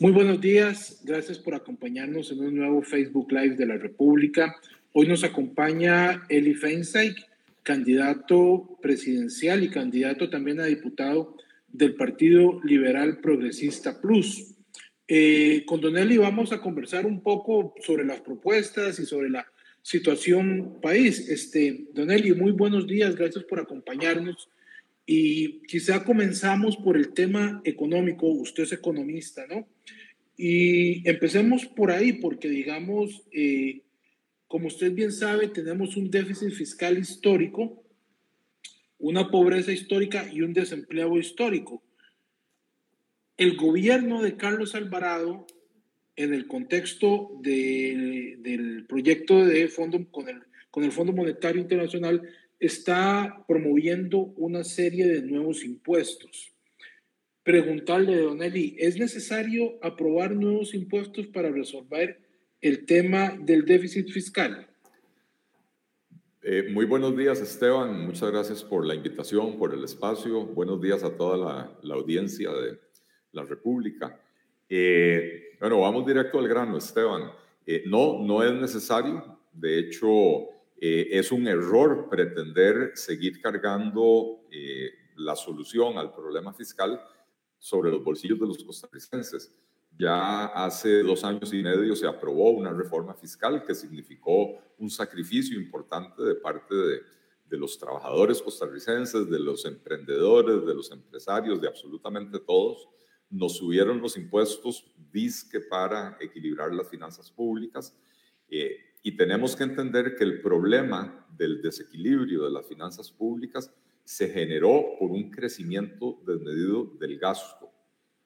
Muy buenos días, gracias por acompañarnos en un nuevo Facebook Live de la República. Hoy nos acompaña Eli Feinstein, candidato presidencial y candidato también a diputado del Partido Liberal Progresista Plus. Eh, con Don Eli vamos a conversar un poco sobre las propuestas y sobre la situación país. Este, Don Eli, muy buenos días, gracias por acompañarnos. Y quizá comenzamos por el tema económico, usted es economista, ¿no? Y empecemos por ahí, porque digamos, eh, como usted bien sabe, tenemos un déficit fiscal histórico, una pobreza histórica y un desempleo histórico. El gobierno de Carlos Alvarado, en el contexto del proyecto de fondo con el, con el Fondo Monetario Internacional, está promoviendo una serie de nuevos impuestos. Preguntarle, Don Eli, ¿es necesario aprobar nuevos impuestos para resolver el tema del déficit fiscal? Eh, muy buenos días, Esteban. Muchas gracias por la invitación, por el espacio. Buenos días a toda la, audiencia de la República. Eh, bueno, vamos directo al grano, Esteban. Eh, no, no es necesario. De hecho, eh, es un error pretender seguir cargando eh, la solución al problema fiscal sobre los bolsillos de los costarricenses. Ya hace dos años y medio se aprobó una reforma fiscal que significó un sacrificio importante de parte de, los trabajadores costarricenses, de los emprendedores, de los empresarios, de absolutamente todos. Nos subieron los impuestos disque para equilibrar las finanzas públicas. Eh, y tenemos que entender que el problema del desequilibrio de las finanzas públicas se generó por un crecimiento desmedido del gasto,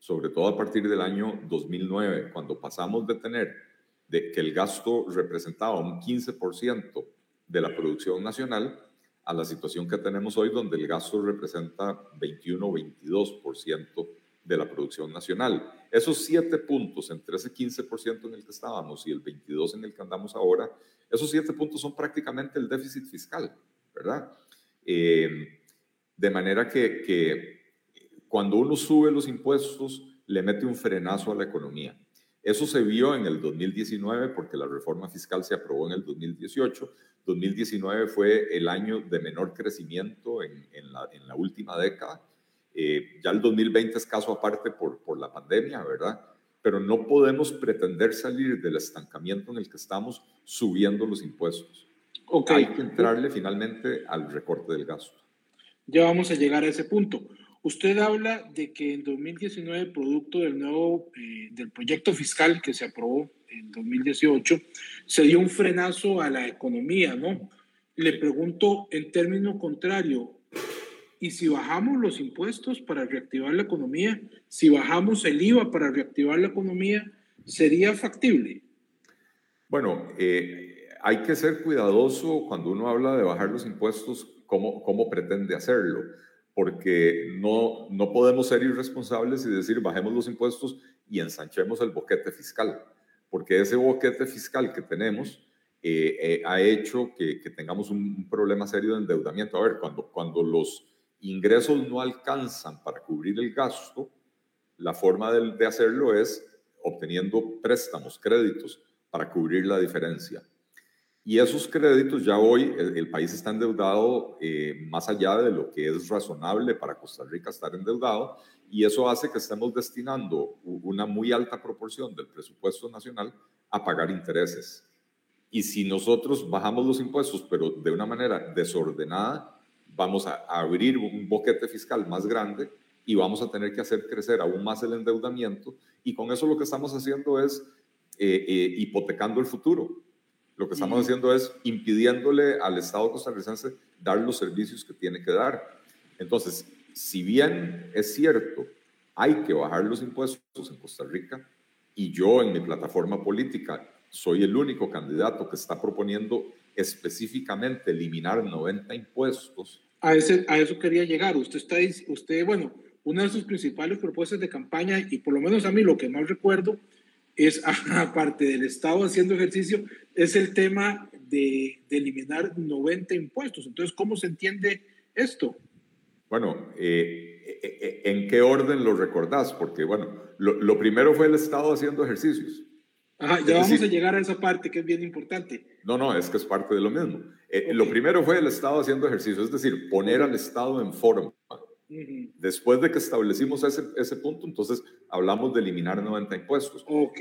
sobre todo a partir del año 2009, cuando pasamos de tener de que el gasto representaba un 15% de la producción nacional a la situación que tenemos hoy, donde el gasto representa 21 o 22% de la producción nacional. Esos siete puntos entre ese 15% en el que estábamos y el 22% en el que andamos ahora, esos siete puntos son prácticamente el déficit fiscal, ¿verdad? Eh, de manera que, que cuando uno sube los impuestos, le mete un frenazo a la economía. Eso se vio en el 2019 porque la reforma fiscal se aprobó en el 2018. 2019 fue el año de menor crecimiento en, en, la, en la, última década eh, ya el 2020 es caso aparte por, por la pandemia, ¿verdad? Pero no podemos pretender salir del estancamiento en el que estamos subiendo los impuestos. Okay. Hay que entrarle finalmente al recorte del gasto. Ya vamos a llegar a ese punto. Usted habla de que en 2019, producto del nuevo, eh, del proyecto fiscal que se aprobó en 2018, se dio un frenazo a la economía, ¿no? Le pregunto en término contrario, y si bajamos los impuestos para reactivar la economía, si bajamos el IVA para reactivar la economía, ¿sería factible? Bueno, eh, hay que ser cuidadoso cuando uno habla de bajar los impuestos, cómo, cómo pretende hacerlo, porque no, no podemos ser irresponsables y decir bajemos los impuestos y ensanchemos el boquete fiscal, porque ese boquete fiscal que tenemos eh, eh, ha hecho que, que tengamos un, un, problema serio de endeudamiento. A ver, cuando, cuando los ingresos no alcanzan para cubrir el gasto, la forma de, hacerlo es obteniendo préstamos, créditos, para cubrir la diferencia. Y esos créditos ya hoy el, país está endeudado eh, más allá de lo que es razonable para Costa Rica estar endeudado y eso hace que estemos destinando una muy alta proporción del presupuesto nacional a pagar intereses. Y si nosotros bajamos los impuestos, pero de una manera desordenada, vamos a abrir un boquete fiscal más grande y vamos a tener que hacer crecer aún más el endeudamiento y con eso lo que estamos haciendo es eh, eh, hipotecando el futuro. Lo que estamos haciendo es impidiéndole al Estado costarricense dar los servicios que tiene que dar. Entonces, si bien es cierto, hay que bajar los impuestos en Costa Rica y yo en mi plataforma política soy el único candidato que está proponiendo específicamente eliminar 90 impuestos. A, ese, a eso quería llegar. Usted está, usted, bueno, una de sus principales propuestas de campaña, y por lo menos a mí lo que más recuerdo, es, aparte del Estado haciendo ejercicio, es el tema de, de eliminar 90 impuestos. Entonces, ¿cómo se entiende esto? Bueno, eh, ¿en qué orden lo recordás? Porque, bueno, lo, primero fue el Estado haciendo ejercicios. Ajá, ya vamos a llegar a esa parte que es bien importante. No, no, es que es parte de lo mismo. Lo primero fue el Estado haciendo ejercicios, es decir, poner al Estado en forma. Después de que establecimos ese, ese, punto, entonces hablamos de eliminar 90 impuestos. Ok.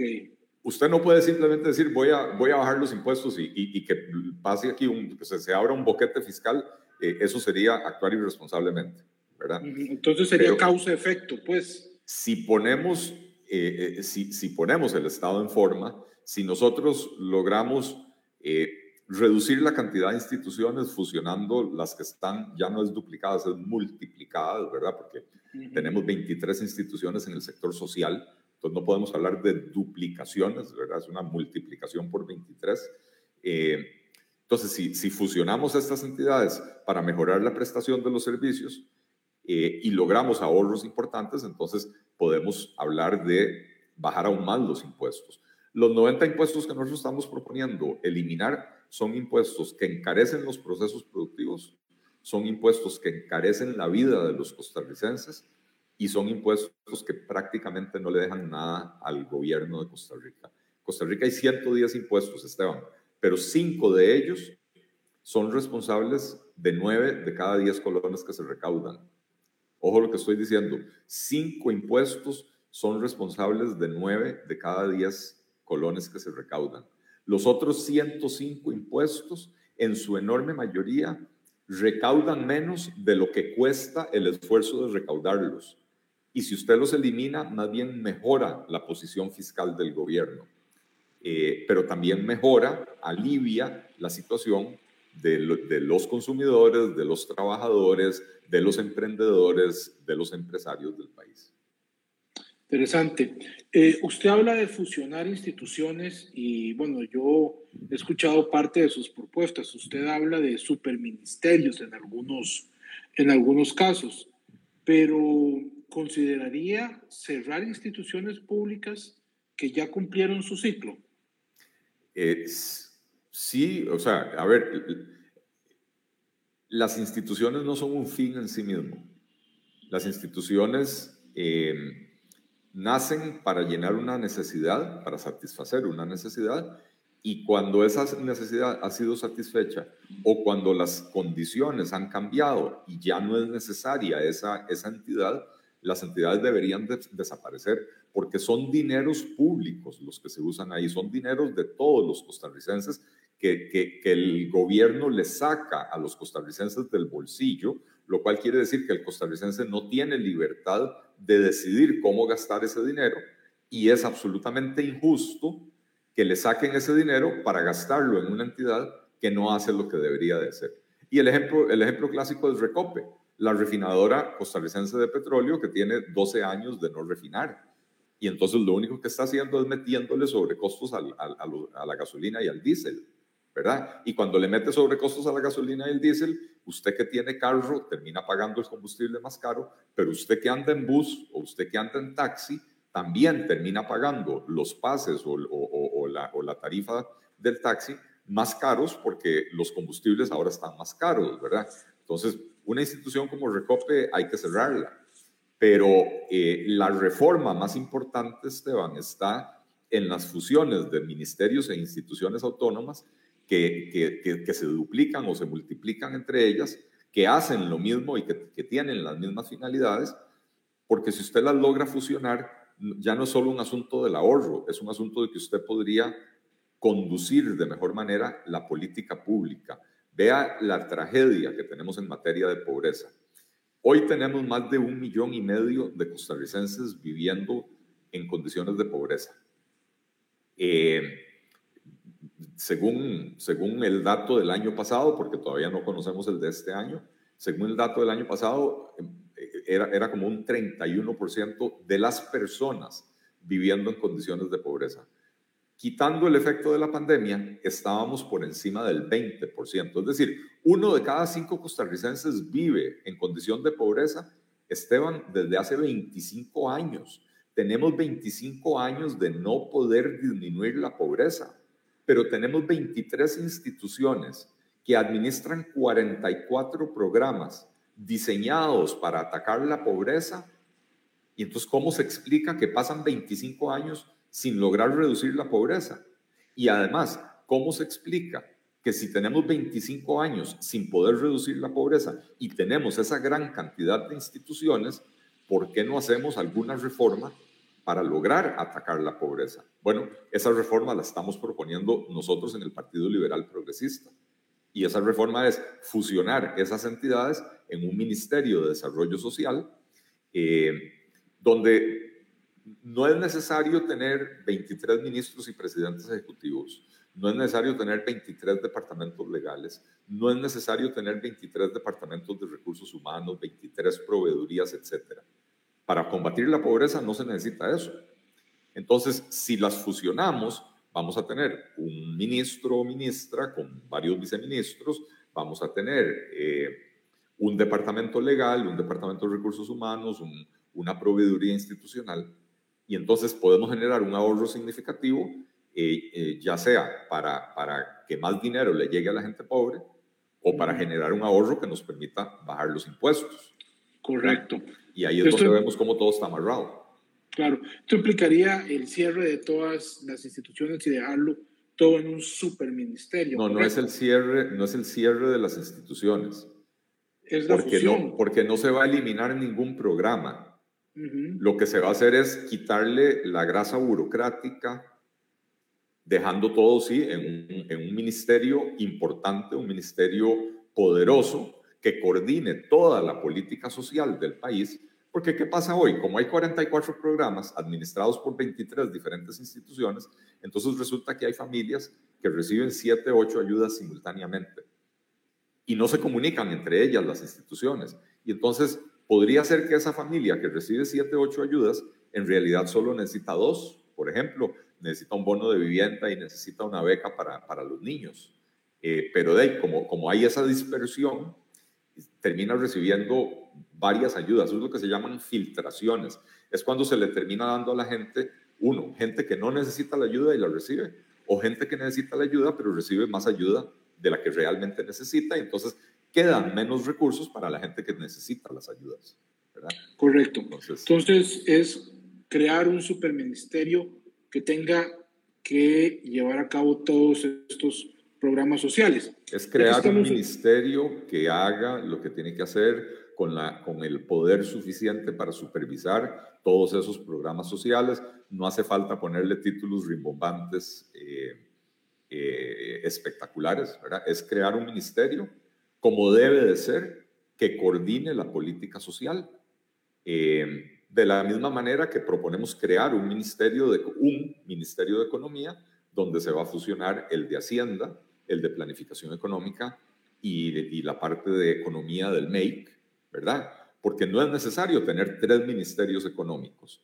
Usted no puede simplemente decir voy a, voy a bajar los impuestos y, y, que pase aquí, un, que se, abra un boquete fiscal. Eh, eso sería actuar irresponsablemente, ¿verdad? Entonces sería causa-efecto, pues. Si ponemos, eh, eh, si, si, ponemos el Estado en forma, si nosotros logramos reducir la cantidad de instituciones fusionando las que están, ya no es duplicadas, es multiplicadas, ¿verdad? Porque tenemos 23 instituciones en el sector social, entonces no podemos hablar de duplicaciones, ¿verdad? Es una multiplicación por 23. Eh, entonces, si, si, fusionamos estas entidades para mejorar la prestación de los servicios eh, y logramos ahorros importantes, entonces podemos hablar de bajar aún más los impuestos. Los 90 impuestos que nosotros estamos proponiendo eliminar son impuestos que encarecen los procesos productivos, son impuestos que encarecen la vida de los costarricenses y son impuestos que prácticamente no le dejan nada al gobierno de Costa Rica. Costa Rica hay 110 impuestos, Esteban, pero cinco de ellos son responsables de nueve de cada 10 colones que se recaudan. Ojo lo que estoy diciendo, cinco impuestos son responsables de nueve de cada 10 colones que se recaudan. Los otros 105 impuestos, en su enorme mayoría, recaudan menos de lo que cuesta el esfuerzo de recaudarlos. Y si usted los elimina, más bien mejora la posición fiscal del gobierno. Eh, pero también mejora, alivia la situación de, de, los consumidores, de los trabajadores, de los emprendedores, de los empresarios del país. Interesante. Eh, usted habla de fusionar instituciones y bueno, yo he escuchado parte de sus propuestas. Usted habla de superministerios en algunos, en algunos casos, pero ¿consideraría cerrar instituciones públicas que ya cumplieron su ciclo? Sí, o sea, a ver, las instituciones no son un fin en sí mismo. Las instituciones... Eh, nacen para llenar una necesidad, para satisfacer una necesidad, y cuando esa necesidad ha sido satisfecha o cuando las condiciones han cambiado y ya no es necesaria esa, esa entidad, las entidades deberían desaparecer porque son dineros públicos los que se usan ahí, son dineros de todos los costarricenses que, que, que el gobierno le saca a los costarricenses del bolsillo, lo cual quiere decir que el costarricense no tiene libertad de decidir cómo gastar ese dinero y es absolutamente injusto que le saquen ese dinero para gastarlo en una entidad que no hace lo que debería de hacer. Y el ejemplo, el ejemplo clásico es Recope, la refinadora costarricense de petróleo que tiene 12 años de no refinar. Y entonces lo único que está haciendo es metiéndole sobrecostos al, a la gasolina y al diésel, ¿verdad? Y cuando le mete sobrecostos a la gasolina y el diésel, usted que tiene carro termina pagando el combustible más caro, pero usted que anda en bus o usted que anda en taxi también termina pagando los pases o, la, la tarifa del taxi más caros porque los combustibles ahora están más caros, ¿verdad? Entonces, una institución como Recope hay que cerrarla. Pero eh, la reforma más importante, Esteban, está en las fusiones de ministerios e instituciones autónomas que, que, se duplican o se multiplican entre ellas, que hacen lo mismo y que, que tienen las mismas finalidades, porque si usted las logra fusionar, ya no es solo un asunto del ahorro, es un asunto de que usted podría conducir de mejor manera la política pública. Vea la tragedia que tenemos en materia de pobreza. Hoy tenemos más de un millón y medio de costarricenses viviendo en condiciones de pobreza. Eh, según, según el dato del año pasado, porque todavía no conocemos el de este año, según el dato del año pasado, em, era, era como un 31% de las personas viviendo en condiciones de pobreza. Quitando el efecto de la pandemia, estábamos por encima del 20%. Es decir, uno de cada cinco costarricenses vive en condición de pobreza, Esteban, desde hace 25 años. Tenemos 25 años de no poder disminuir la pobreza pero tenemos 23 instituciones que administran 44 programas diseñados para atacar la pobreza. Y entonces, ¿cómo se explica que pasan 25 años sin lograr reducir la pobreza? Y además, ¿cómo se explica que si tenemos 25 años sin poder reducir la pobreza y tenemos esa gran cantidad de instituciones, ¿por qué no hacemos alguna reforma para lograr atacar la pobreza? Bueno, esa reforma la estamos proponiendo nosotros en el Partido Liberal Progresista. Y esa reforma es fusionar esas entidades en un Ministerio de Desarrollo Social, eh, donde no es necesario tener 23 ministros y presidentes ejecutivos, no es necesario tener 23 departamentos legales, no es necesario tener 23 departamentos de recursos humanos, 23 proveedurías, etc. Para combatir la pobreza no se necesita eso. Entonces, si las fusionamos, vamos a tener un ministro o ministra con varios viceministros, vamos a tener eh, un departamento legal, un departamento de recursos humanos, una proveeduría institucional, y entonces podemos generar un ahorro significativo eh, eh, ya sea para, para que más dinero le llegue a la gente pobre o para generar un ahorro que nos permita bajar los impuestos. Correcto. Y ahí es donde vemos cómo todo está amarrado. Claro, esto implicaría el cierre de todas las instituciones y dejarlo todo en un superministerio. No, no es el cierre, no es el cierre de las instituciones. Es la porque fusión. no, porque no se va a eliminar ningún programa. Lo que se va a hacer es quitarle la grasa burocrática, dejando todo, sí, en un, ministerio importante, un ministerio poderoso que coordine toda la política social del país. Porque ¿qué pasa hoy? Como hay 44 programas administrados por 23 diferentes instituciones, entonces resulta que hay familias que reciben 7, 8 ayudas simultáneamente y no se comunican entre ellas las instituciones. Y entonces podría ser que esa familia que recibe 7, 8 ayudas en realidad solo necesita dos, por ejemplo, necesita un bono de vivienda y necesita una beca para, para los niños. Eh, pero de ahí, como, como hay esa dispersión, termina recibiendo varias ayudas. Eso es lo que se llaman filtraciones. Es cuando se le termina dando a la gente, uno, gente que no necesita la ayuda y la recibe, o gente que necesita la ayuda pero recibe más ayuda de la que realmente necesita, y entonces quedan menos recursos para la gente que necesita las ayudas. ¿verdad? Correcto. Entonces, entonces es crear un superministerio que tenga que llevar a cabo todos estos programas sociales. Es crear un ministerio que haga lo que tiene que hacer con, la, con el poder suficiente para supervisar todos esos programas sociales. No hace falta ponerle títulos rimbombantes eh, eh, espectaculares, ¿verdad? Es crear un ministerio como debe de ser que coordine la política social. Eh, de la misma manera que proponemos crear un ministerio de, un ministerio de Economía donde se va a fusionar el de Hacienda, el de Planificación Económica y, la parte de Economía del MEIC, ¿verdad? Porque no es necesario tener tres ministerios económicos.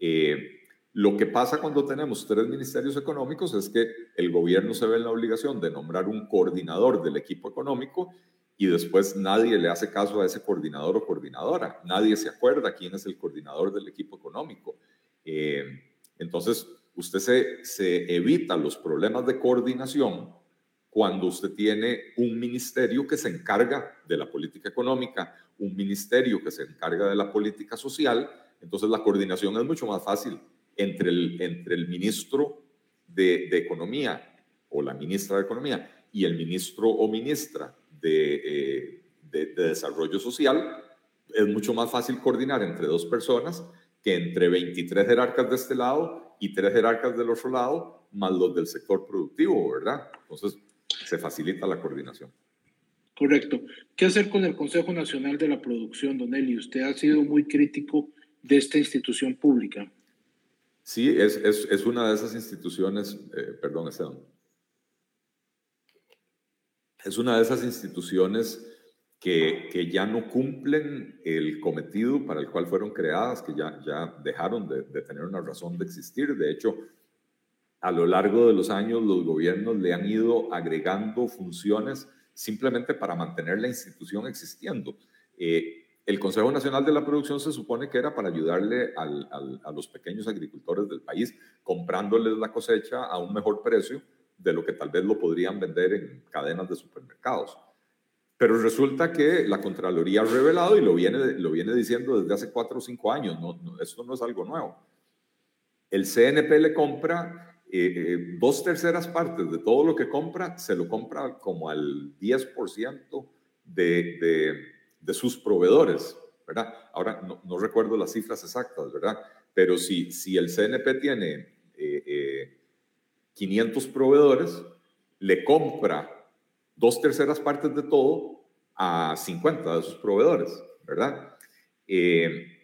Eh, lo que pasa cuando tenemos tres ministerios económicos es que el gobierno se ve en la obligación de nombrar un coordinador del equipo económico y después nadie le hace caso a ese coordinador o coordinadora. Nadie se acuerda quién es el coordinador del equipo económico. Eh, entonces, usted se, se evita los problemas de coordinación cuando usted tiene un ministerio que se encarga de la política económica, un ministerio que se encarga de la política social, entonces la coordinación es mucho más fácil entre el, entre el ministro de, de Economía o la ministra de Economía y el ministro o ministra eh, de, desarrollo social, es mucho más fácil coordinar entre dos personas que entre 23 jerarcas de este lado y tres jerarcas del otro lado, más los del sector productivo, ¿verdad? Entonces, se facilita la coordinación. Correcto. ¿Qué hacer con el Consejo Nacional de la Producción, Don Eli? Usted ha sido muy crítico de esta institución pública. Sí, es, es, es una de esas instituciones, eh, perdón, Esteban, es una de esas instituciones que, que, ya no cumplen el cometido para el cual fueron creadas, que ya, ya dejaron de, de, tener una razón de existir. De hecho, a lo largo de los años los gobiernos le han ido agregando funciones simplemente para mantener la institución existiendo. Eh, el Consejo Nacional de la Producción se supone que era para ayudarle a los pequeños agricultores del país, comprándoles la cosecha a un mejor precio de lo que tal vez lo podrían vender en cadenas de supermercados. Pero resulta que la Contraloría ha revelado y lo viene, lo viene diciendo desde hace cuatro o cinco años, no, esto no es algo nuevo. El CNP le compra eh, eh, dos terceras partes de todo lo que compra, se lo compra como al 10% de, de, de, sus proveedores, ¿verdad? Ahora no, no, recuerdo las cifras exactas, ¿verdad? Pero si, si el CNP tiene 500 eh, proveedores, le compra dos terceras partes de todo a 50 de sus proveedores, ¿verdad? Eh,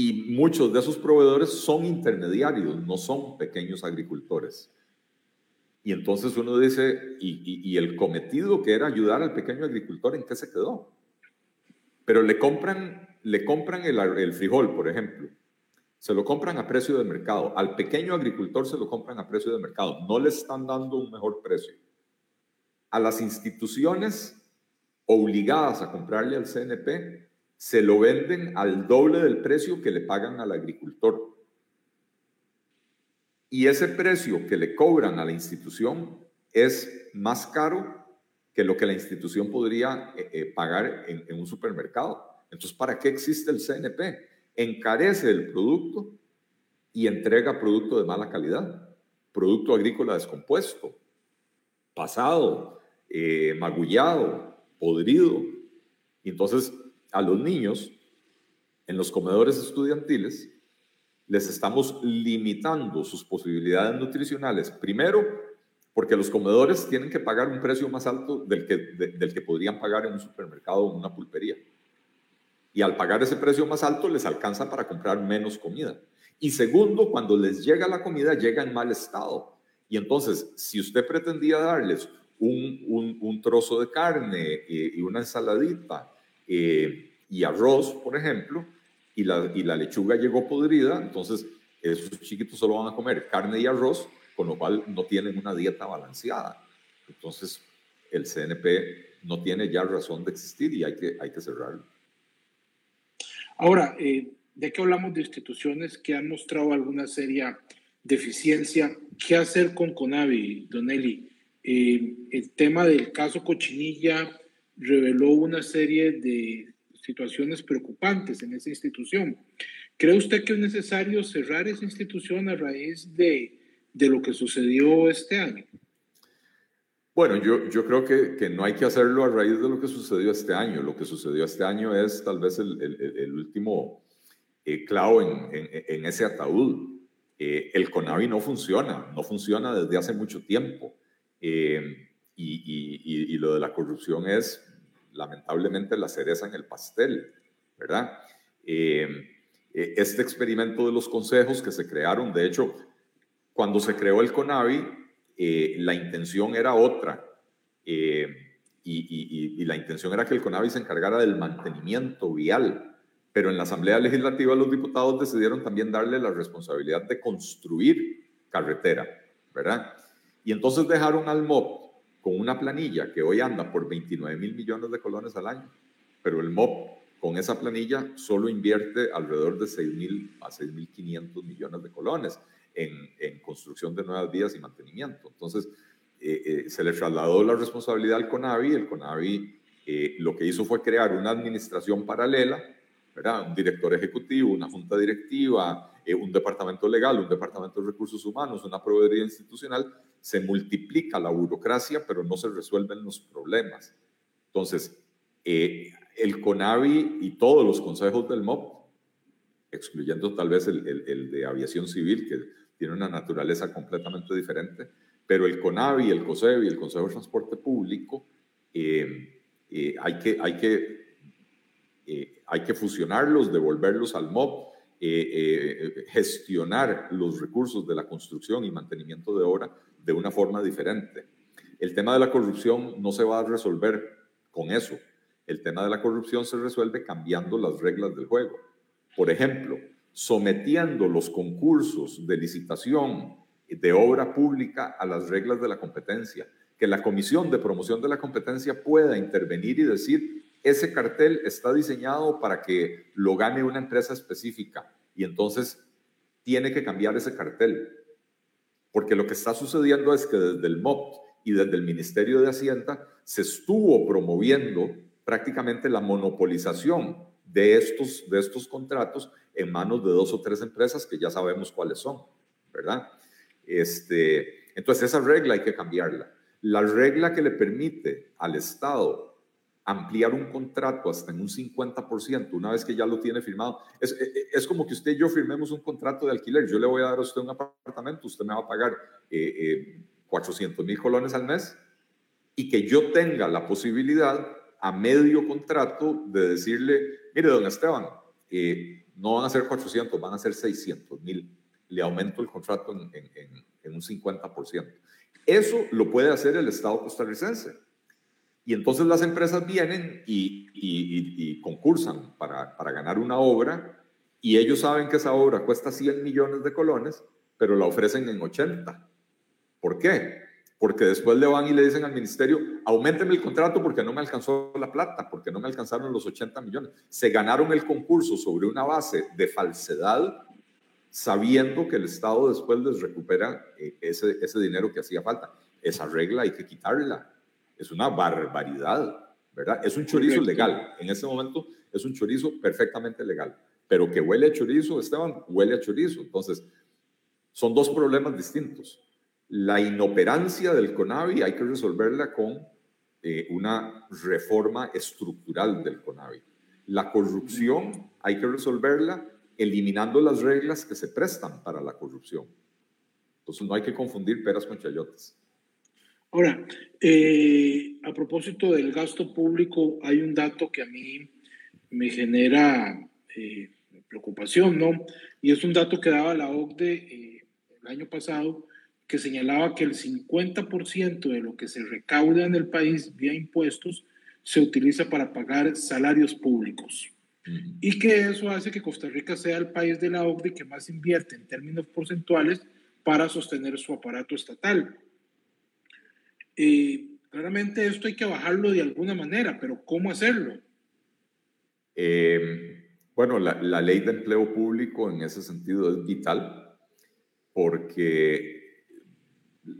y muchos de esos proveedores son intermediarios, no son pequeños agricultores. Y entonces uno dice, ¿y, el cometido que era ayudar al pequeño agricultor en qué se quedó? Pero le compran, le compran el, el frijol, por ejemplo. Se lo compran a precio de mercado. Al pequeño agricultor se lo compran a precio de mercado. No le están dando un mejor precio a las instituciones obligadas a comprarle al CNP, se lo venden al doble del precio que le pagan al agricultor. Y ese precio que le cobran a la institución es más caro que lo que la institución podría eh, eh, pagar en, un supermercado. Entonces, ¿para qué existe el CNP? Encarece el producto y entrega producto de mala calidad, producto agrícola descompuesto, pasado, eh, magullado, podrido. Entonces a los niños en los comedores estudiantiles les estamos limitando sus posibilidades nutricionales. Primero, porque los comedores tienen que pagar un precio más alto del que, del que podrían pagar en un supermercado o en una pulpería. Y al pagar ese precio más alto les alcanza para comprar menos comida. Y segundo, cuando les llega la comida, llega en mal estado. Y entonces, si usted pretendía darles un, trozo de carne y una ensaladita eh, y arroz, por ejemplo, y la, y la lechuga llegó podrida, entonces esos chiquitos solo van a comer carne y arroz, con lo cual no tienen una dieta balanceada. Entonces, el CNP no tiene ya razón de existir y hay que, hay que cerrarlo. Ahora, eh, de qué hablamos de instituciones que han mostrado alguna seria deficiencia, ¿qué hacer con Conavi, Don Eli? Eh, el tema del caso Cochinilla reveló una serie de situaciones preocupantes en esa institución. ¿Cree usted que es necesario cerrar esa institución a raíz de, de lo que sucedió este año? Bueno, yo, yo creo que, que, no hay que hacerlo a raíz de lo que sucedió este año. Lo que sucedió este año es tal vez el, el, último eh, clavo en, en, en, ese ataúd. Eh, el CONAVI no funciona, no funciona desde hace mucho tiempo. Eh, y, lo de la corrupción es lamentablemente la cereza en el pastel, ¿verdad? Eh, e, este experimento de los consejos que se crearon, de hecho, cuando se creó el CONAVI, eh, la intención era otra. y, la intención era que el CONAVI se encargara del mantenimiento vial, pero en la Asamblea Legislativa los diputados decidieron también darle la responsabilidad de construir carretera, ¿verdad? Y entonces dejaron al MOP con una planilla que hoy anda por 29 mil millones de colones al año, pero el MOP con esa planilla solo invierte alrededor de 6 mil a 6 mil 500 millones de colones en, en, construcción de nuevas vías y mantenimiento. Entonces, eh, eh, se le trasladó la responsabilidad al CONAVI, el CONAVI eh, lo que hizo fue crear una administración paralela, ¿verdad? un director ejecutivo, una junta directiva, un departamento legal, un departamento de recursos humanos, una proveeduría institucional, se multiplica la burocracia, pero no se resuelven los problemas. Entonces, eh, el CONAVI y todos los consejos del MOP, excluyendo tal vez el, el, de aviación civil, que tiene una naturaleza completamente diferente, pero el CONAVI, el COSEBI, el Consejo de Transporte Público, eh, eh, hay, que, hay, que, hay que fusionarlos, devolverlos al MOP, gestionar los recursos de la construcción y mantenimiento de obra de una forma diferente. El tema de la corrupción no se va a resolver con eso. El tema de la corrupción se resuelve cambiando las reglas del juego. Por ejemplo, sometiendo los concursos de licitación de obra pública a las reglas de la competencia, que la Comisión de Promoción de la Competencia pueda intervenir y decir, ese cartel está diseñado para que lo gane una empresa específica y entonces tiene que cambiar ese cartel. Porque lo que está sucediendo es que desde el MOP y desde el Ministerio de Hacienda se estuvo promoviendo prácticamente la monopolización de estos, de estos contratos en manos de dos o tres empresas que ya sabemos cuáles son, ¿verdad? Este, entonces esa regla hay que cambiarla. La regla que le permite al Estado ampliar un contrato hasta en un 50% una vez que ya lo tiene firmado, es, es, como que usted y yo firmemos un contrato de alquiler. Yo le voy a dar a usted un apartamento, usted me va a pagar eh, 400 eh, mil colones al mes y que yo tenga la posibilidad a medio contrato de decirle, mire, don Esteban, eh, no van a ser 400, van a ser 600 mil. Le aumento el contrato en, en, un 50%. Eso lo puede hacer el Estado costarricense. Y entonces las empresas vienen y, y, concursan para, para, ganar una obra y ellos saben que esa obra cuesta 100 millones de colones, pero la ofrecen en 80. ¿Por qué? porque después le van y le dicen al ministerio, aumenteme el contrato porque no me alcanzó la plata, porque no me alcanzaron los 80 millones. Se ganaron el concurso sobre una base de falsedad, sabiendo que el Estado después les recupera eh, ese, ese dinero que hacía falta. Esa regla hay que quitarla. Es una barbaridad, ¿verdad? Es un chorizo legal. En ese momento es un chorizo perfectamente legal. Pero que huele a chorizo, Esteban, huele a chorizo. Entonces, son dos problemas distintos la inoperancia del CONAVI hay que resolverla con eh, una reforma estructural del CONAVI. La corrupción hay que resolverla eliminando las reglas que se prestan para la corrupción. Entonces no hay que confundir peras con chayotes. Ahora, eh, a propósito del gasto público, hay un dato que a mí me genera eh, preocupación, ¿no? Y es un dato que daba la OCDE el año pasado, que señalaba que el 50% de lo que se recauda en el país vía impuestos se utiliza para pagar salarios públicos. Y que eso hace que Costa Rica sea el país de la OCDE que más invierte en términos porcentuales para sostener su aparato estatal. Eh, claramente esto hay que bajarlo de alguna manera, pero ¿cómo hacerlo? Eh, bueno, la, la ley de empleo público en ese sentido es vital porque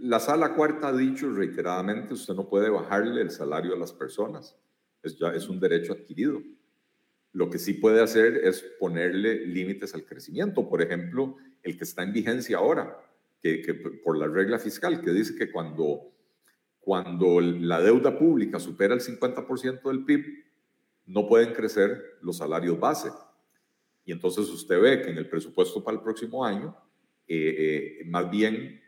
la sala cuarta ha dicho reiteradamente, usted no puede bajarle el salario a las personas, es, ya, es un derecho adquirido. Lo que sí puede hacer es ponerle límites al crecimiento, por ejemplo, el que está en vigencia ahora, que, por la regla fiscal, que dice que cuando, cuando la deuda pública supera el 50% del PIB, no pueden crecer los salarios base. Y entonces usted ve que en el presupuesto para el próximo año, eh, eh, más bien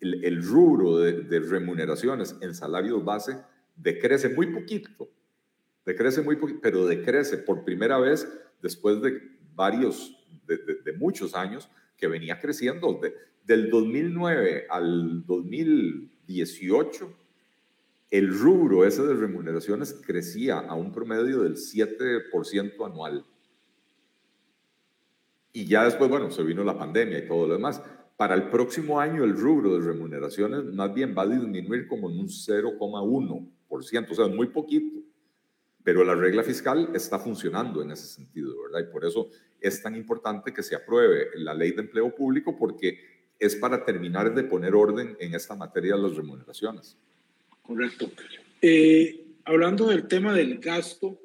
el, rubro de, remuneraciones en salarios base decrece muy poquito, decrece muy poquito, pero decrece por primera vez después de varios, de, muchos años que venía creciendo. del 2009 al 2018, el rubro ese de remuneraciones crecía a un promedio del 7% anual. Y ya después, bueno, se vino la pandemia y todo lo demás. Para el próximo año el rubro de remuneraciones más bien va a disminuir como en un 0,1%, o sea, muy poquito. Pero la regla fiscal está funcionando en ese sentido, ¿verdad? Y por eso es tan importante que se apruebe la ley de empleo público porque es para terminar de poner orden en esta materia de las remuneraciones. Correcto. Eh, hablando del tema del gasto,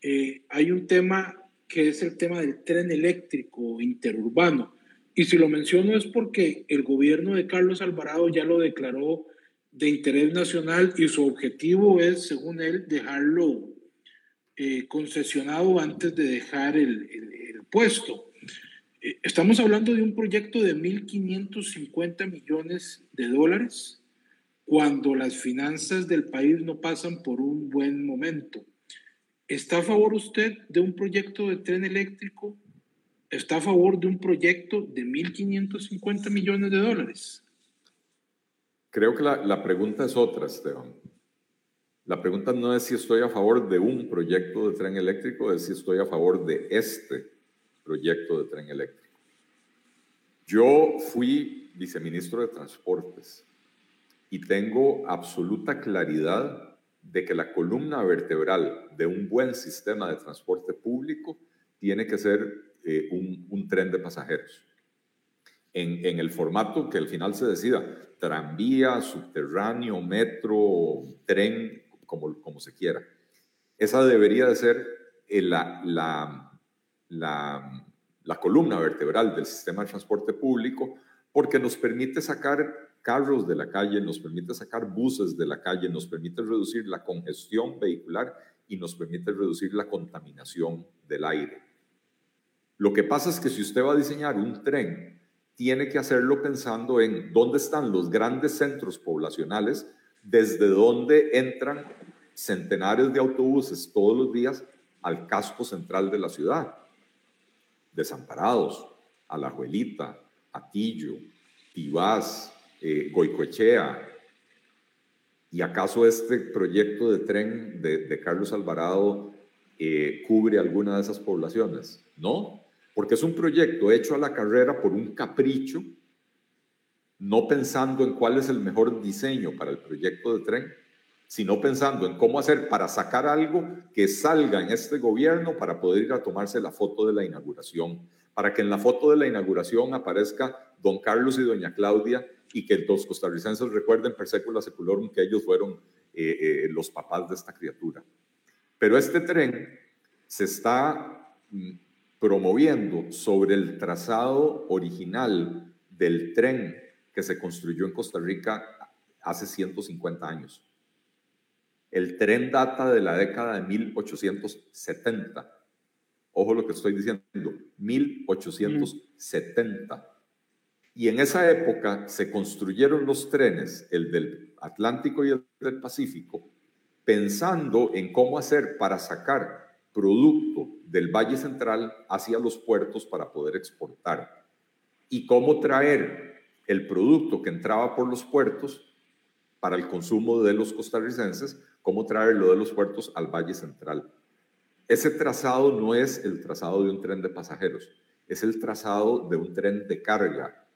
eh, hay un tema que es el tema del tren eléctrico interurbano. Y si lo menciono es porque el gobierno de Carlos Alvarado ya lo declaró de interés nacional y su objetivo es, según él, dejarlo eh, concesionado antes de dejar el, puesto. Estamos hablando de un proyecto de 1.550 millones de dólares cuando las finanzas del país no pasan por un buen momento. ¿Está a favor usted de un proyecto de tren eléctrico está a favor de un proyecto de 1.550 millones de dólares? Creo que la, la, pregunta es otra, Esteban. La pregunta no es si estoy a favor de un proyecto de tren eléctrico, es si estoy a favor de este proyecto de tren eléctrico. Yo fui viceministro de Transportes y tengo absoluta claridad de que la columna vertebral de un buen sistema de transporte público tiene que ser eh, un, tren de pasajeros. En, el formato que al final se decida, tranvía, subterráneo, metro, tren, como, se quiera. Esa debería de ser la, la columna vertebral del sistema de transporte público porque nos permite sacar carros de la calle, nos permite sacar buses de la calle, nos permite reducir la congestión vehicular y nos permite reducir la contaminación del aire. Lo que pasa es que si usted va a diseñar un tren, tiene que hacerlo pensando en dónde están los grandes centros poblacionales, desde donde entran centenares de autobuses todos los días al casco central de la ciudad. Desamparados, Alajuelita, Atillo, Tibás, eh, Goicoechea. ¿Y acaso este proyecto de tren de, Carlos Alvarado eh, cubre alguna de esas poblaciones? No, porque es un proyecto hecho a la carrera por un capricho, no pensando en cuál es el mejor diseño para el proyecto de tren, sino pensando en cómo hacer para sacar algo que salga en este gobierno para poder ir a tomarse la foto de la inauguración, para que en la foto de la inauguración aparezca don Carlos y doña Claudia y que los costarricenses recuerden per secula seculorum que ellos fueron eh, eh, los papás de esta criatura. Pero este tren se está mm, promoviendo sobre el trazado original del tren que se construyó en Costa Rica hace 150 años. El tren data de la década de 1870. Ojo lo que estoy diciendo, 1870. Y en esa época se construyeron los trenes, el del Atlántico y el del Pacífico, pensando en cómo hacer para sacar producto del Valle Central hacia los puertos para poder exportar y cómo traer el producto que entraba por los puertos para el consumo de los costarricenses, cómo traerlo de los puertos al Valle Central. Ese trazado no es el trazado de un tren de pasajeros, es el trazado de un tren de carga.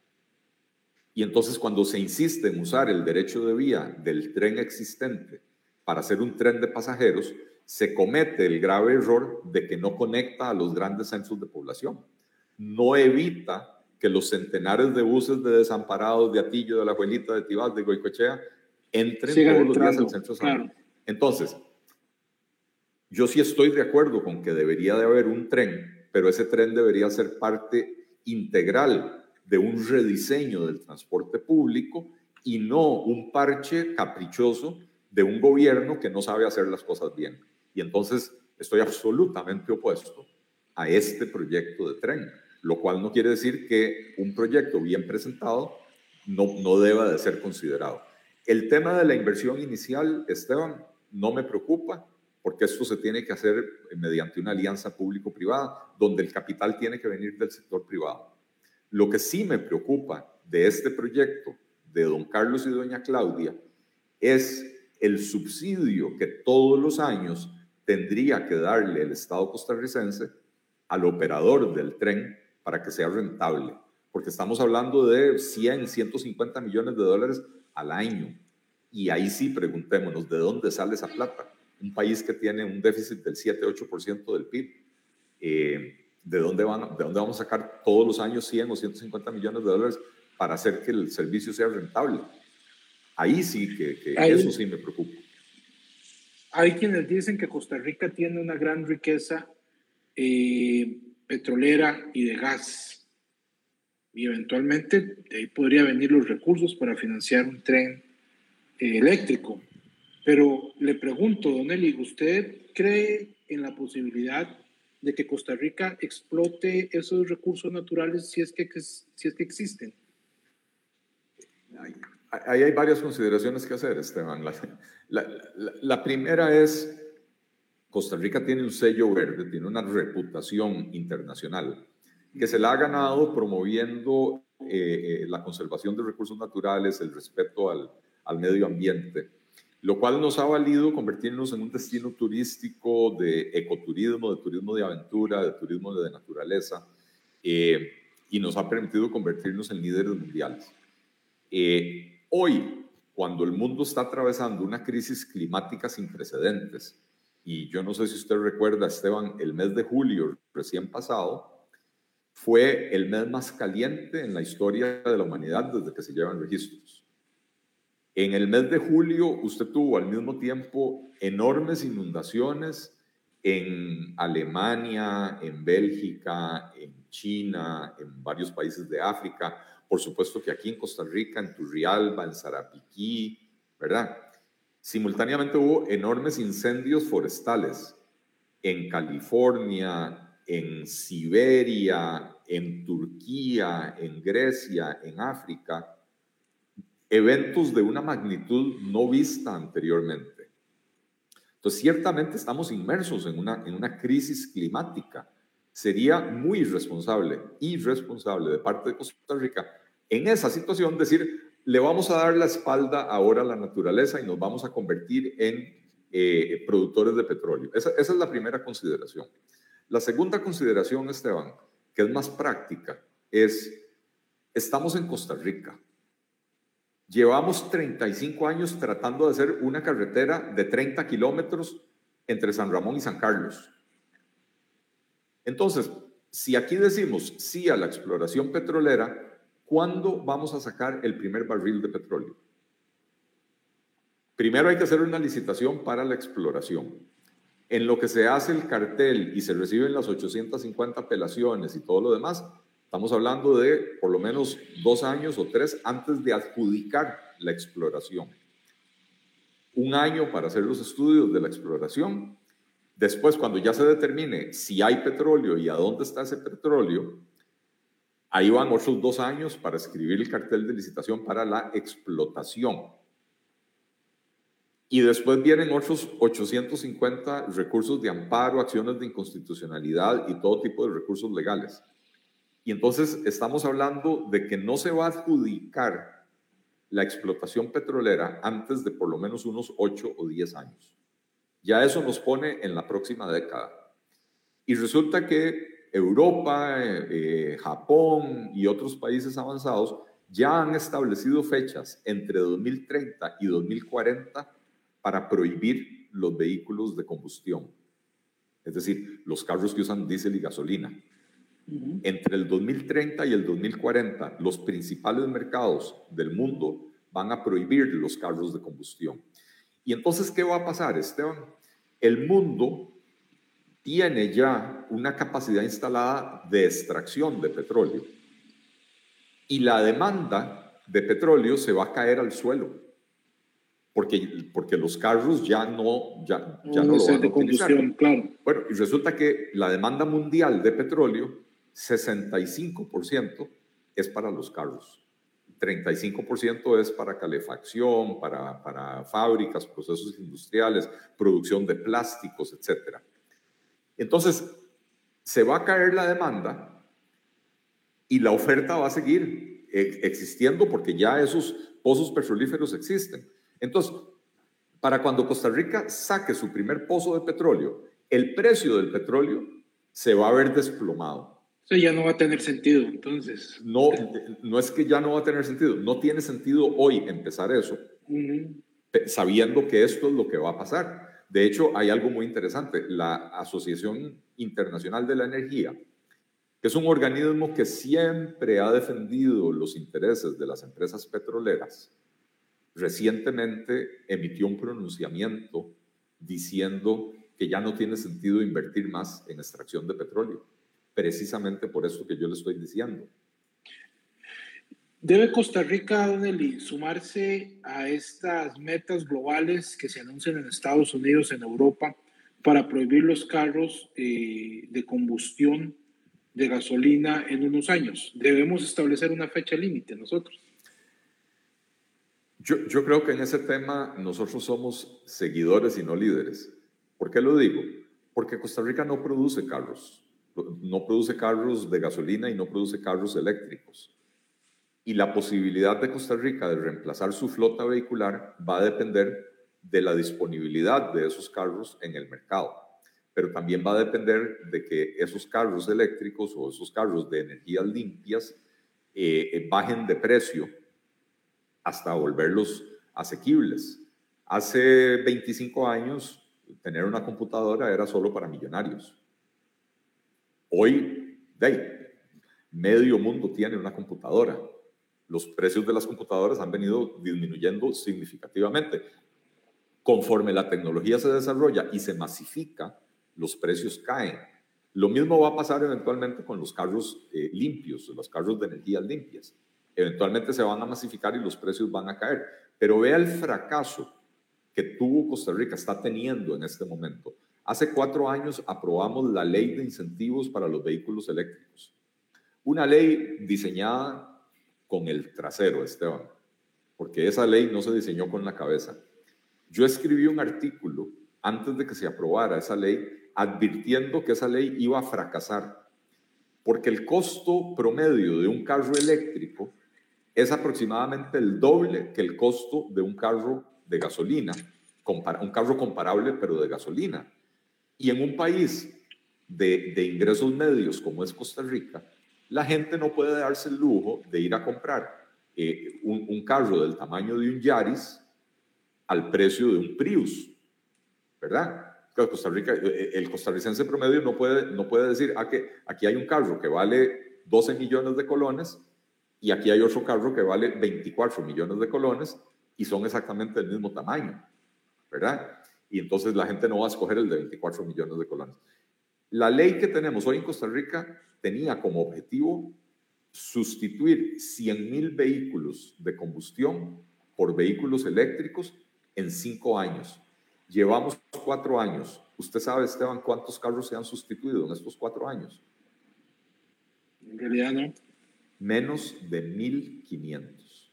Y entonces cuando se insiste en usar el derecho de vía del tren existente para hacer un tren de pasajeros, se comete el grave error de que no conecta a los grandes centros de población. No evita que los centenares de buses de desamparados de Atillo, de la Abuelita, de Tibás, de Goicoechea, entren todos los días al centro claro. Entonces, yo sí estoy de acuerdo con que debería de haber un tren, pero ese tren debería ser parte integral de un rediseño del transporte público y no un parche caprichoso de un gobierno que no sabe hacer las cosas bien. Y entonces estoy absolutamente opuesto a este proyecto de tren, lo cual no quiere decir que un proyecto bien presentado no, no deba de ser considerado. El tema de la inversión inicial, Esteban, no me preocupa porque esto se tiene que hacer mediante una alianza público-privada, donde el capital tiene que venir del sector privado. Lo que sí me preocupa de este proyecto de don Carlos y doña Claudia es el subsidio que todos los años tendría que darle el Estado costarricense al operador del tren para que sea rentable, porque estamos hablando de 100, 150 millones de dólares al año. Y ahí sí preguntémonos, ¿de dónde sale esa plata? Un país que tiene un déficit del 7-8% del PIB. Eh, ¿de, dónde van, ¿De dónde vamos a sacar todos los años 100 o 150 millones de dólares para hacer que el servicio sea rentable? Ahí sí que, que eso sí me preocupa. Hay quienes dicen que Costa Rica tiene una gran riqueza eh, petrolera y de gas. Y eventualmente de ahí podría venir los recursos para financiar un tren eh, eléctrico. Pero le pregunto, Don Eli, ¿usted cree en la posibilidad de que Costa Rica explote esos recursos naturales si es que, si es que existen? Ahí hay varias consideraciones que hacer, Esteban. La, primera es, Costa Rica tiene un sello verde, tiene una reputación internacional que se la ha ganado promoviendo eh, eh, la conservación de recursos naturales, el respeto al, medio ambiente, lo cual nos ha valido convertirnos en un destino turístico de ecoturismo, de turismo de aventura, de turismo de naturaleza, eh, y nos ha permitido convertirnos en líderes mundiales. hoy, cuando el mundo está atravesando una crisis climática sin precedentes, y yo no sé si usted recuerda, Esteban, el mes de julio recién pasado fue el mes más caliente en la historia de la humanidad desde que se llevan registros. En el mes de julio usted tuvo al mismo tiempo enormes inundaciones en Alemania, en Bélgica, en China, en varios países de África, por supuesto que aquí en Costa Rica, en Turrialba, en Sarapiquí, ¿verdad? Simultáneamente hubo enormes incendios forestales en California, en Siberia, en Turquía, en Grecia, en África, eventos de una magnitud no vista anteriormente. Entonces, ciertamente estamos inmersos en una, en una crisis climática. Sería muy irresponsable, irresponsable de parte de Costa Rica en esa situación decir, le vamos a dar la espalda ahora a la naturaleza y nos vamos a convertir en eh, productores de petróleo. Esa, esa es la primera consideración. La segunda consideración, Esteban, que es más práctica, es, estamos en Costa Rica. Llevamos 35 años tratando de hacer una carretera de 30 kilómetros entre San Ramón y San Carlos. Entonces, si aquí decimos sí a la exploración petrolera, ¿cuándo vamos a sacar el primer barril de petróleo? Primero hay que hacer una licitación para la exploración. En lo que se hace el cartel y se reciben las 850 apelaciones y todo lo demás, estamos hablando de por lo menos dos años o tres antes de adjudicar la exploración. Un año para hacer los estudios de la exploración. Después, cuando ya se determine si hay petróleo y a dónde está ese petróleo, Ahí van otros dos años para escribir el cartel de licitación para la explotación. Y después vienen otros 850 recursos de amparo, acciones de inconstitucionalidad y todo tipo de recursos legales. Y entonces estamos hablando de que no se va a adjudicar la explotación petrolera antes de por lo menos unos 8 o 10 años. Ya eso nos pone en la próxima década. Y resulta que Europa, eh, Japón y otros países avanzados ya han establecido fechas entre 2030 y 2040 para prohibir los vehículos de combustión, es decir, los carros que usan diésel y gasolina. Entre el 2030 y el 2040, los principales mercados del mundo van a prohibir los carros de combustión. Y entonces, ¿qué va a pasar, Esteban? El mundo tiene ya una capacidad instalada de extracción de petróleo y la demanda de petróleo se va a caer al suelo porque, porque los carros ya no, ya, ya no, lo van a utilizar. Claro. Bueno, y resulta que la demanda mundial de petróleo, 65% es para los carros. 35% es para calefacción, para, para fábricas, procesos industriales, producción de plásticos, etcétera. Entonces, se va a caer la demanda y la oferta va a seguir eh, existiendo porque ya esos pozos petrolíferos existen. Entonces, para cuando Costa Rica saque su primer pozo de petróleo, el precio del petróleo se va a ver desplomado. Eso ya no va a tener sentido, entonces. No, no es que ya no va a tener sentido, no tiene sentido hoy empezar eso, sabiendo que esto es lo que va a pasar. De hecho, hay algo muy interesante. La Asociación Internacional de la Energía, que es un organismo que siempre ha defendido los intereses de las empresas petroleras, recientemente emitió un pronunciamiento diciendo que ya no tiene sentido invertir más en extracción de petróleo, precisamente por eso que yo le estoy diciendo. ¿Debe Costa Rica, Don sumarse a estas metas globales que se anuncian en Estados Unidos, en Europa, para prohibir los carros eh, de combustión de gasolina en unos años? ¿Debemos establecer una fecha límite nosotros? Yo, yo creo que en ese tema nosotros somos seguidores y no líderes. ¿Por qué lo digo? Porque Costa Rica no produce carros, no produce carros de gasolina y no produce carros eléctricos y la posibilidad de Costa Rica de reemplazar su flota vehicular va a depender de la disponibilidad de esos carros en el mercado, pero también va a depender de que esos carros eléctricos o esos carros de energías limpias eh, eh, bajen de precio hasta volverlos asequibles. Hace 25 años, tener una computadora era solo para millonarios. Hoy, de medio mundo tiene una computadora los precios de las computadoras han venido disminuyendo significativamente. Conforme la tecnología se desarrolla y se masifica, los precios caen. Lo mismo va a pasar eventualmente con los carros eh, limpios, los carros de energías limpias. Eventualmente se van a masificar y los precios van a caer. Pero vea el fracaso que tuvo Costa Rica, está teniendo en este momento. Hace cuatro años aprobamos la ley de incentivos para los vehículos eléctricos. Una ley diseñada con el trasero, Esteban, porque esa ley no se diseñó con la cabeza. Yo escribí un artículo antes de que se aprobara esa ley advirtiendo que esa ley iba a fracasar, porque el costo promedio de un carro eléctrico es aproximadamente el doble que el costo de un carro de gasolina, un carro comparable pero de gasolina. Y en un país de, de ingresos medios como es Costa Rica, la gente no puede darse el lujo de ir a comprar eh, un, carro del tamaño de un Yaris al precio de un Prius, ¿verdad? Costa Rica, eh, eh, el costarricense promedio no puede, no puede decir, ah, que aquí hay un carro que vale 12 millones de colones y aquí hay otro carro que vale 24 millones de colones y son exactamente del mismo tamaño, ¿verdad? Y entonces la gente no va a escoger el de 24 millones de colones. La ley que tenemos hoy en Costa Rica tenía como objetivo sustituir 100.000 vehículos de combustión por vehículos eléctricos en cinco años. Llevamos cuatro años. ¿Usted sabe, Esteban, cuántos carros se han sustituido en estos cuatro años? En realidad no. Menos de 1.500.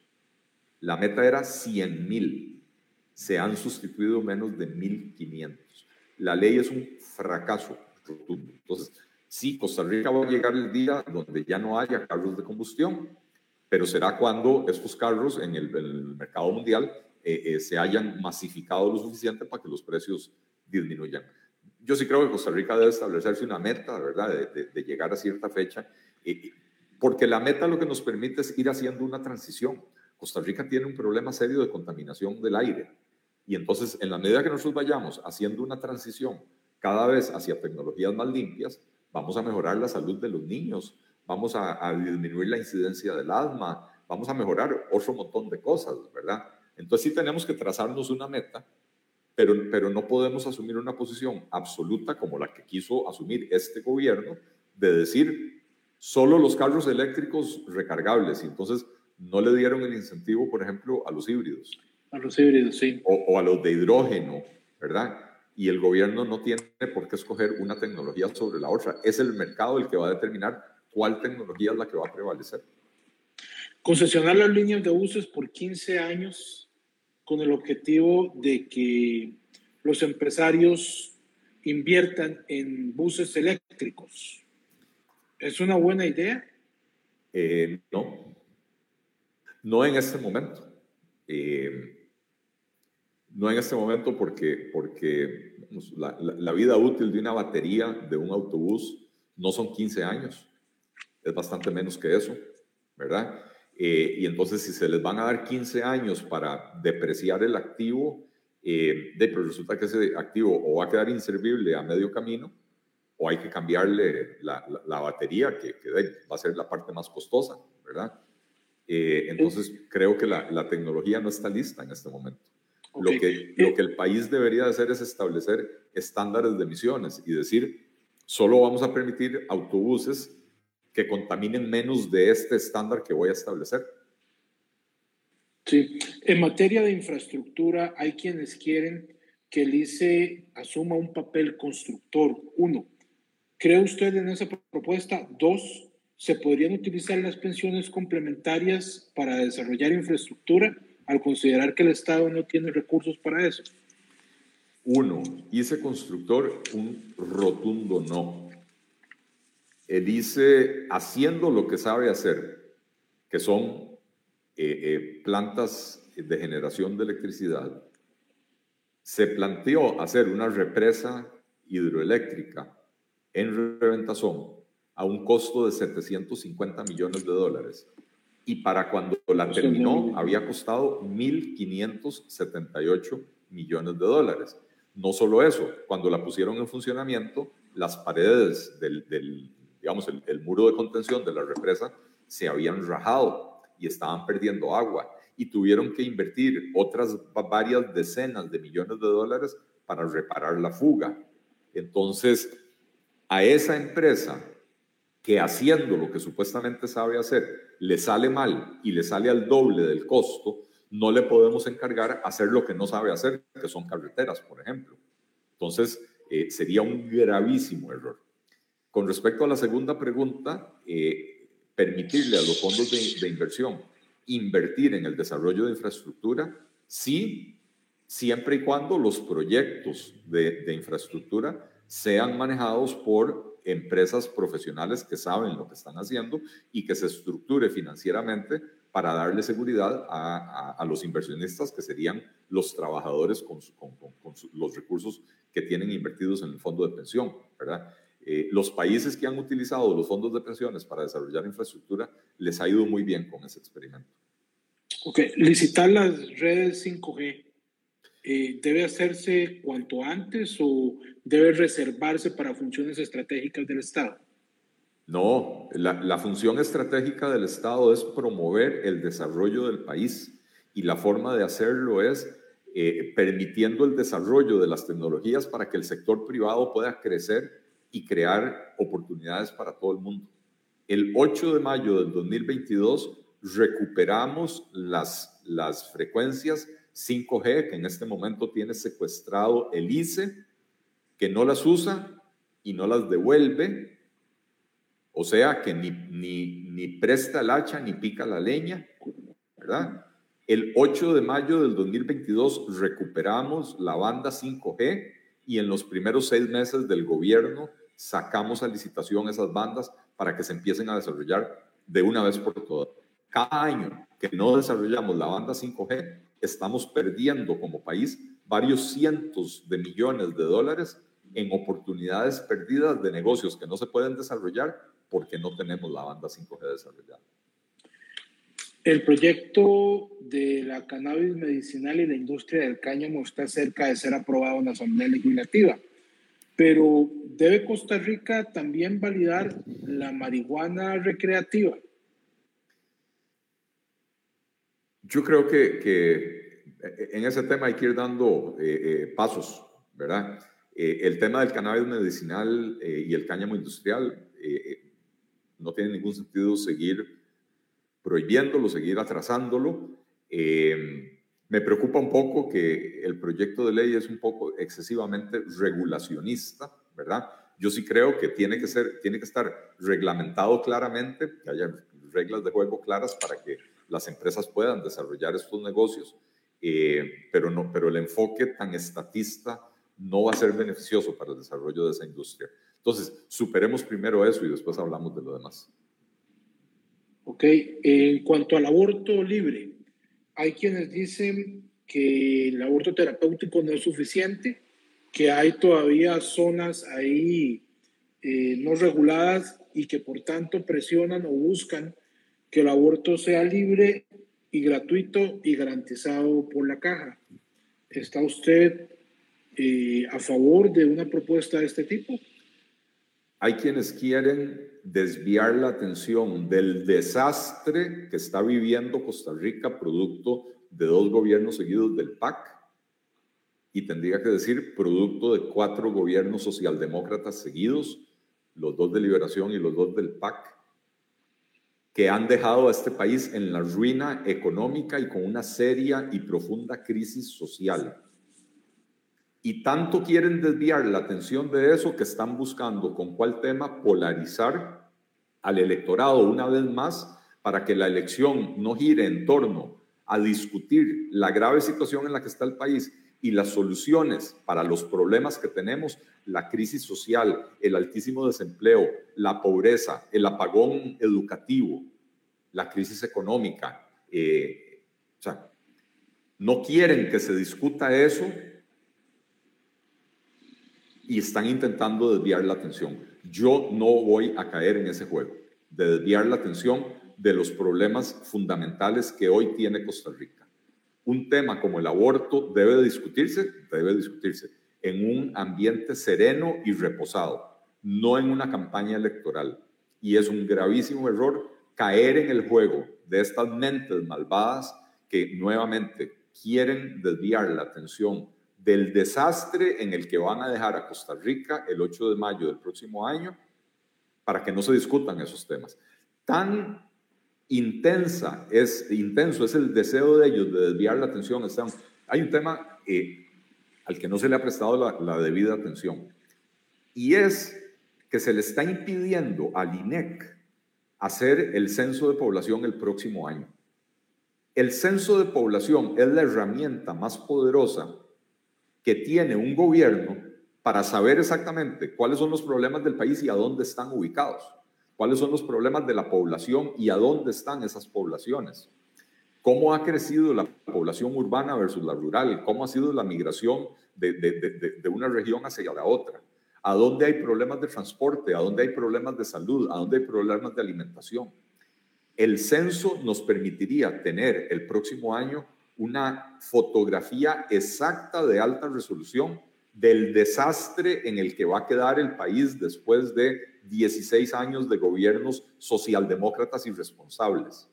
La meta era 100.000. Se han sustituido menos de 1.500. La ley es un fracaso rotundo. Entonces, Sí, Costa Rica va a llegar el día donde ya no haya carros de combustión, pero será cuando estos carros en el, mercado mundial eh, eh, se hayan masificado lo suficiente para que los precios disminuyan. Yo sí creo que Costa Rica debe establecerse una meta, ¿verdad?, de, llegar a cierta fecha, eh, porque la meta lo que nos permite es ir haciendo una transición. Costa Rica tiene un problema serio de contaminación del aire. Y entonces, en la medida que nosotros vayamos haciendo una transición cada vez hacia tecnologías más limpias, vamos a mejorar la salud de los niños, vamos a, disminuir la incidencia del asma, vamos a mejorar otro montón de cosas, ¿verdad? Entonces sí tenemos que trazarnos una meta, pero, pero no podemos asumir una posición absoluta como la que quiso asumir este gobierno de decir solo los carros eléctricos recargables y entonces no le dieron el incentivo, por ejemplo, a los híbridos. A los híbridos, sí. O, o a los de hidrógeno, ¿verdad? y el gobierno no tiene por qué escoger una tecnología sobre la otra. Es el mercado el que va a determinar cuál tecnología es la que va a prevalecer. Concesionar las líneas de buses por 15 años con el objetivo de que los empresarios inviertan en buses eléctricos. ¿Es una buena idea? Eh, no, no en este momento. Eh, no en este momento porque, porque la, vida útil de una batería de un autobús no son 15 años, es bastante menos que eso, ¿verdad? Eh, y entonces si se les van a dar 15 años para depreciar el activo, eh, de, pero resulta que ese activo o va a quedar inservible a medio camino o hay que cambiarle la, batería, que, va a ser la parte más costosa, ¿verdad? Eh, entonces creo que la tecnología no está lista en este momento. Lo, que, lo que el país debería hacer es establecer estándares de emisiones y decir, solo vamos a permitir autobuses que contaminen menos de este estándar que voy a establecer. Sí, en materia de infraestructura hay quienes quieren que el ICE asuma un papel constructor. Uno, ¿cree usted en esa propuesta? Dos, ¿se podrían utilizar las pensiones complementarias para desarrollar infraestructura? Al considerar que el Estado no tiene recursos para eso? Uno, ICE constructor, un rotundo no. El ICE haciendo lo que sabe hacer, que son eh, eh, plantas de generación de electricidad, se planteó hacer una represa hidroeléctrica en Reventazón a un costo de 750 millones de dólares y para cuando la terminó había costado 1.578 millones de dólares. No solo eso, cuando la pusieron en funcionamiento, las paredes del, digamos, el, muro de contención de la represa se habían rajado y estaban perdiendo agua y tuvieron que invertir otras varias decenas de millones de dólares para reparar la fuga. Entonces, a esa empresa que haciendo lo que supuestamente sabe hacer le sale mal y le sale al doble del costo, no le podemos encargar hacer lo que no sabe hacer, que son carreteras, por ejemplo. Entonces, eh, sería un gravísimo error. Con respecto a la segunda pregunta, eh, permitirle a los fondos de, inversión invertir en el desarrollo de infraestructura, sí, siempre y cuando los proyectos de, de infraestructura sean manejados por empresas profesionales que saben lo que están haciendo y que se estructure financieramente para darle seguridad a, los inversionistas que serían los trabajadores con, los recursos que tienen invertidos en el fondo de pensión, ¿verdad? Eh, los países que han utilizado los fondos de pensiones para desarrollar infraestructura les ha ido muy bien con ese experimento. Ok, licitar las redes 5G. Eh, ¿Debe hacerse cuanto antes o debe reservarse para funciones estratégicas del Estado? No, la, función estratégica del Estado es promover el desarrollo del país y la forma de hacerlo es eh, permitiendo el desarrollo de las tecnologías para que el sector privado pueda crecer y crear oportunidades para todo el mundo. El 8 de mayo del 2022 recuperamos las, las frecuencias 5G que en este momento tiene secuestrado el ICE, que no las usa y no las devuelve o sea que ni, ni, ni presta el hacha ni pica la leña, ¿verdad? El 8 de mayo del 2022 recuperamos la banda 5G y en los primeros seis meses del gobierno sacamos a licitación esas bandas para que se empiecen a desarrollar de una vez por todas. Cada año que no desarrollamos la banda 5G, estamos perdiendo como país varios cientos de millones de dólares en oportunidades perdidas de negocios que no se pueden desarrollar porque no tenemos la banda 5G desarrollada. El proyecto de la cannabis medicinal y la industria del cáñamo está cerca de ser aprobado en la Asamblea Legislativa, pero ¿debe Costa Rica también validar la marihuana recreativa? Yo creo que, en ese tema hay que ir dando eh, eh, pasos, ¿verdad? Eh, el tema del cannabis medicinal y el cáñamo industrial no tiene ningún sentido seguir prohibiéndolo, seguir atrasándolo. Eh, me preocupa un poco que el proyecto de ley es un poco excesivamente regulacionista, ¿verdad? Yo sí creo que tiene que, ser, tiene que estar reglamentado claramente, que haya reglas de juego claras para que las empresas puedan desarrollar estos negocios, eh, pero, no, pero el enfoque tan estatista no va a ser beneficioso para el desarrollo de esa industria. Entonces, superemos primero eso y después hablamos de lo demás. Ok, en cuanto al aborto libre, hay quienes dicen que el aborto terapéutico no es suficiente, que hay todavía zonas ahí eh, no reguladas y que por tanto presionan o buscan que el aborto sea libre y gratuito y garantizado por la caja. ¿Está usted eh, a favor de una propuesta de este tipo? Hay quienes quieren desviar la atención del desastre que está viviendo Costa Rica producto de dos gobiernos seguidos del PAC y tendría que decir producto de cuatro gobiernos socialdemócratas seguidos, los dos de Liberación y los dos del PAC, que han dejado a este país en la ruina económica y con una seria y profunda crisis social. Y tanto quieren desviar la atención de eso que están buscando con cuál tema polarizar al electorado una vez más para que la elección no gire en torno a discutir la grave situación en la que está el país y las soluciones para los problemas que tenemos, la crisis social, el altísimo desempleo, la pobreza, el apagón educativo, la crisis económica. Eh, o sea, no quieren que se discuta eso y están intentando desviar la atención. Yo no voy a caer en ese juego de desviar la atención de los problemas fundamentales que hoy tiene Costa Rica. Un tema como el aborto debe discutirse, debe discutirse en un ambiente sereno y reposado, no en una campaña electoral. Y es un gravísimo error caer en el juego de estas mentes malvadas que nuevamente quieren desviar la atención del desastre en el que van a dejar a Costa Rica el 8 de mayo del próximo año para que no se discutan esos temas. Tan intensa es, intenso es el deseo de ellos de desviar la atención. Hay un tema eh, al que no se le ha prestado la, la debida atención y es que se le está impidiendo al INEC hacer el censo de población el próximo año. El censo de población es la herramienta más poderosa que tiene un gobierno para saber exactamente cuáles son los problemas del país y a dónde están ubicados, cuáles son los problemas de la población y a dónde están esas poblaciones, cómo ha crecido la población urbana versus la rural, cómo ha sido la migración de, de una región hacia la otra a dónde hay problemas de transporte, a dónde hay problemas de salud, a dónde hay problemas de alimentación. El censo nos permitiría tener el próximo año una fotografía exacta de alta resolución del desastre en el que va a quedar el país después de 16 años de gobiernos socialdemócratas irresponsables.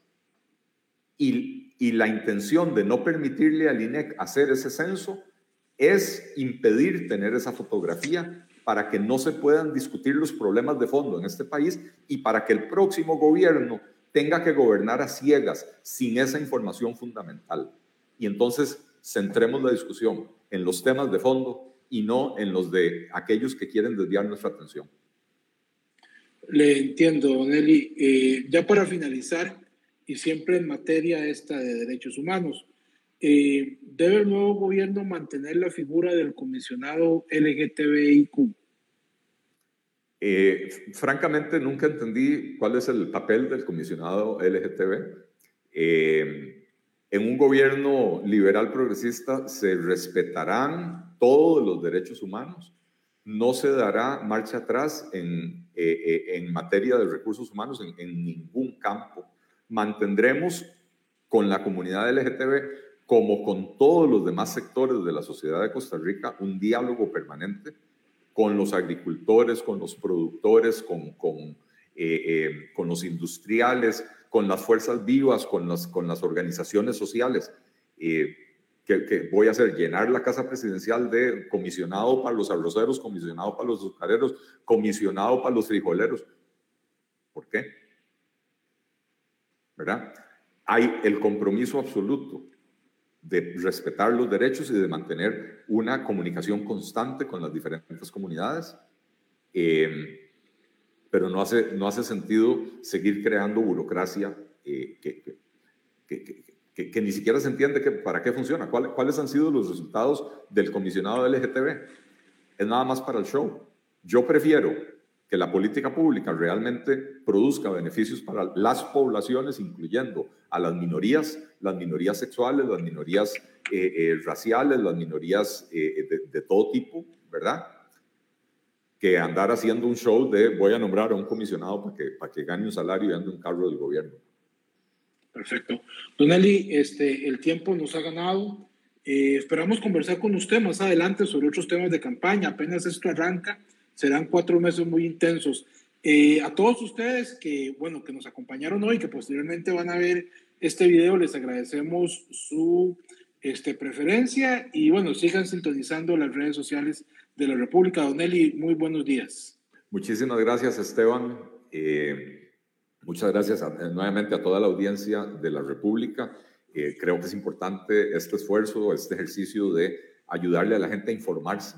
Y, y la intención de no permitirle al INEC hacer ese censo es impedir tener esa fotografía para que no se puedan discutir los problemas de fondo en este país y para que el próximo gobierno tenga que gobernar a ciegas sin esa información fundamental. Y entonces centremos la discusión en los temas de fondo y no en los de aquellos que quieren desviar nuestra atención. Le entiendo, don Eli. Eh, ya para finalizar, y siempre en materia esta de derechos humanos, eh, ¿debe el nuevo gobierno mantener la figura del comisionado LGTBIQ? Eh, francamente, nunca entendí cuál es el papel del comisionado LGTB. Eh, en un gobierno liberal progresista se respetarán todos los derechos humanos, no se dará marcha atrás en, en materia de recursos humanos en, ningún campo. Mantendremos con la comunidad LGTB como con todos los demás sectores de la sociedad de Costa Rica, un diálogo permanente con los agricultores, con los productores, con, con, eh, eh, con los industriales, con las fuerzas vivas, con las, con las organizaciones sociales. Eh, que, voy a hacer? Llenar la casa presidencial de comisionado para los arroceros, comisionado para los azucareros, comisionado para los frijoleros. ¿Por qué? ¿Verdad? Hay el compromiso absoluto de respetar los derechos y de mantener una comunicación constante con las diferentes comunidades. Eh, pero no hace, no hace sentido seguir creando burocracia eh, que, que, que, ni siquiera se entiende que, para qué funciona, cuáles han sido los resultados del comisionado LGTB. Es nada más para el show. Yo prefiero que la política pública realmente produzca beneficios para las poblaciones, incluyendo a las minorías, las minorías sexuales, las minorías eh, eh, raciales, las minorías eh, de, todo tipo, ¿verdad? Que andar haciendo un show de voy a nombrar a un comisionado para que, para que gane un salario y ande un carro del gobierno. Perfecto. Don Eli, este, el tiempo nos ha ganado. esperamos conversar con usted más adelante sobre otros temas de campaña. Apenas esto arranca serán cuatro meses muy intensos. Eh, a todos ustedes que, bueno, que nos acompañaron hoy, que posteriormente van a ver este video, les agradecemos su este, preferencia y bueno, sigan sintonizando las redes sociales de la República. Don Eli, muy buenos días. Muchísimas gracias, Esteban. Eh, muchas gracias nuevamente a toda la audiencia de la República. Eh, creo que es importante este esfuerzo, este ejercicio de ayudarle a la gente a informarse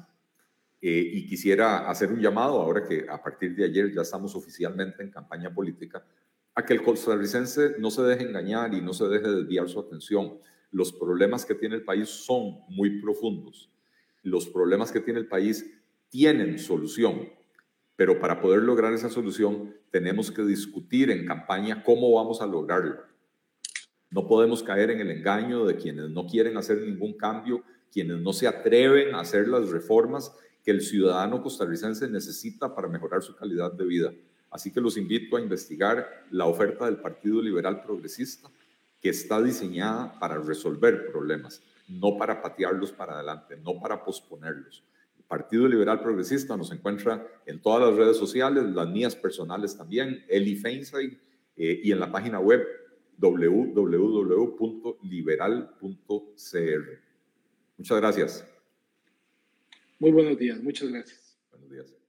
eh, y quisiera hacer un llamado, ahora que a partir de ayer ya estamos oficialmente en campaña política, a que el costarricense no se deje engañar y no se deje desviar su atención. Los problemas que tiene el país son muy profundos. Los problemas que tiene el país tienen solución, pero para poder lograr esa solución tenemos que discutir en campaña cómo vamos a lograrlo. No podemos caer en el engaño de quienes no quieren hacer ningún cambio, quienes no se atreven a hacer las reformas que el ciudadano costarricense necesita para mejorar su calidad de vida. Así que los invito a investigar la oferta del Partido Liberal Progresista, que está diseñada para resolver problemas, no para patearlos para adelante, no para posponerlos. Partido Liberal Progresista nos encuentra en todas las redes sociales, las mías personales también, Eli Feinstein, eh, y en la página web www.liberal.cr. Muchas gracias. Muy buenos días, muchas gracias. Buenos días.